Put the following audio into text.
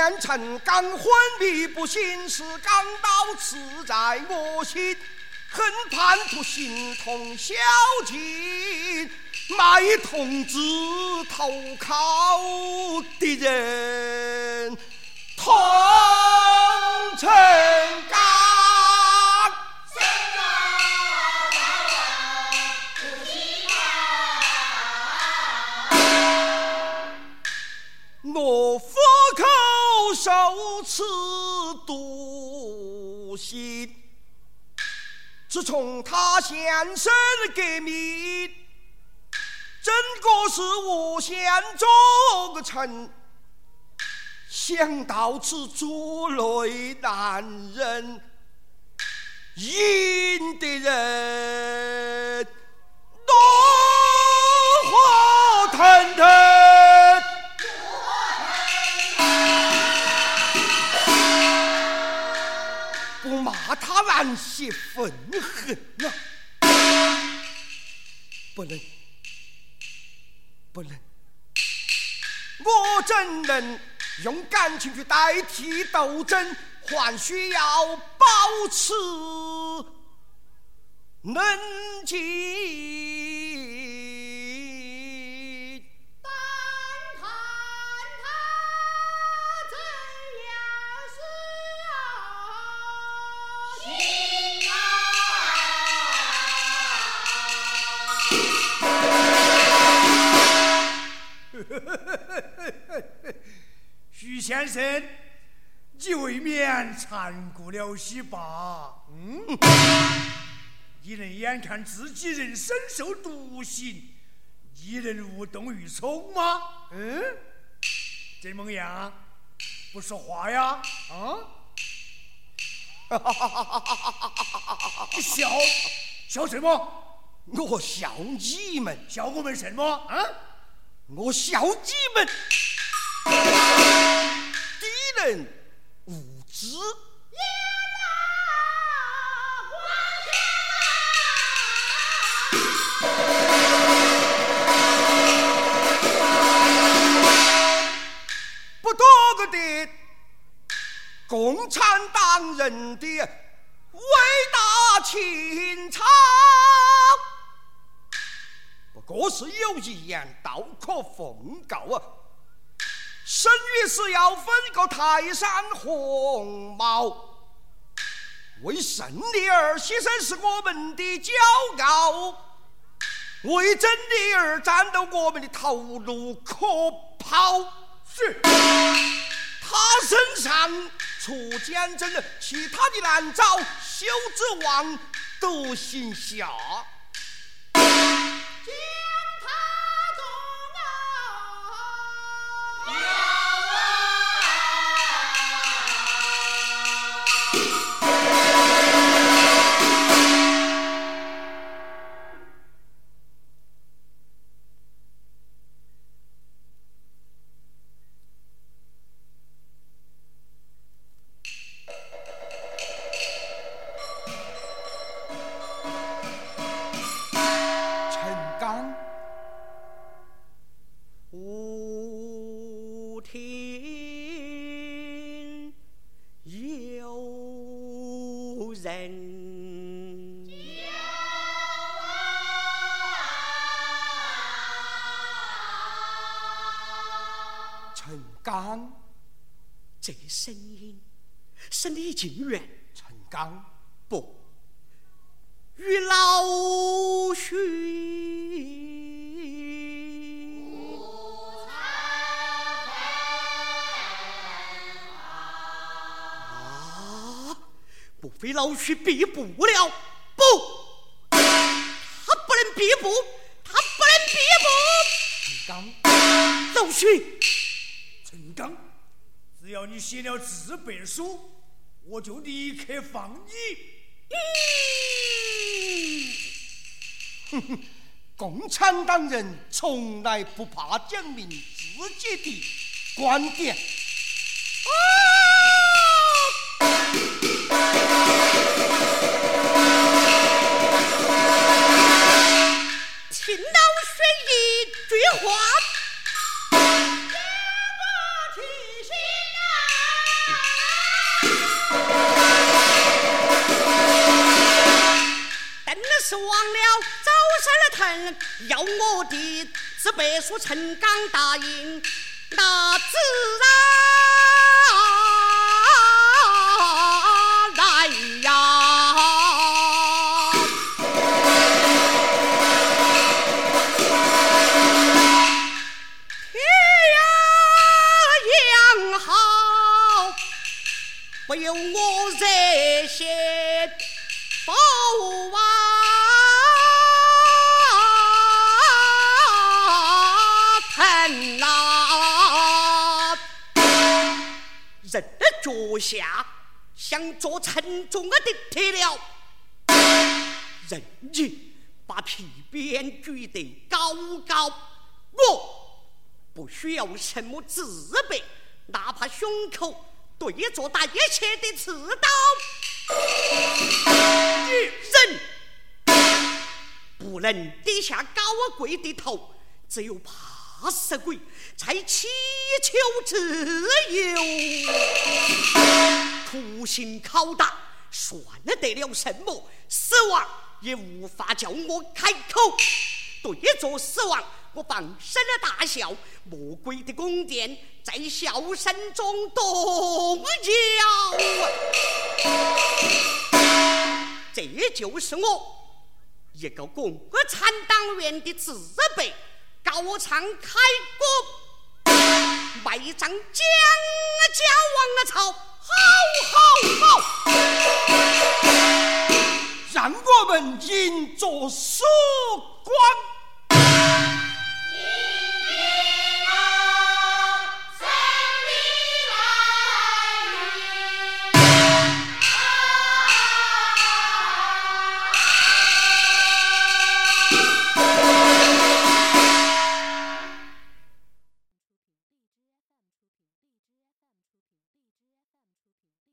见陈刚昏迷不醒时，钢刀刺在我心，恨叛徒心痛小尽，卖童子投靠的人，同陈刚。我夫口受此毒刑，自从他先生革命，真个是我先做个臣。想到此诸类男人，赢的人怒感谢愤恨啊！不能，不能，我怎能用感情去代替斗争？还需要保持冷静。徐先生，你未免残酷了些吧？嗯，你能眼看自己人身受毒刑，你能无动于衷吗？嗯，怎么样，不说话呀？啊？你笑笑什么？我笑你们，笑我们什么？啊？我笑你们。敌人无知，不多个的共产党人的是有一言道可奉告啊，生于是要分个泰山鸿毛，为胜利而牺牲是我们的骄傲，为真理而战斗我们的头颅可抛。是，他身上除坚贞其他的难找，休指望独行侠。声音是李静远，陈刚不与老徐不非老徐逼不了，不，他不能逼不，他不能逼不。陈刚，老徐，陈刚。只要你写了自白书，我就立刻放你。哼哼，共产党人从来不怕讲明自己的观点。听话好好好好是忘了周山的疼要我的是白书成刚答应大自然。脚下像座沉重的铁了，人你把皮鞭举得高高，我不需要什么自备，哪怕胸口对着打一切的刺刀。女人不能低下高贵的头，只有怕死鬼才祈求自由。苦心拷打，算得了什么？死亡也无法叫我开口。对着死亡，我放声的大笑。魔鬼的宫殿在笑声中动摇。这就是我一个共产党员的自备，高唱开歌，卖张蒋家王的草，好好好。让我们迎着曙光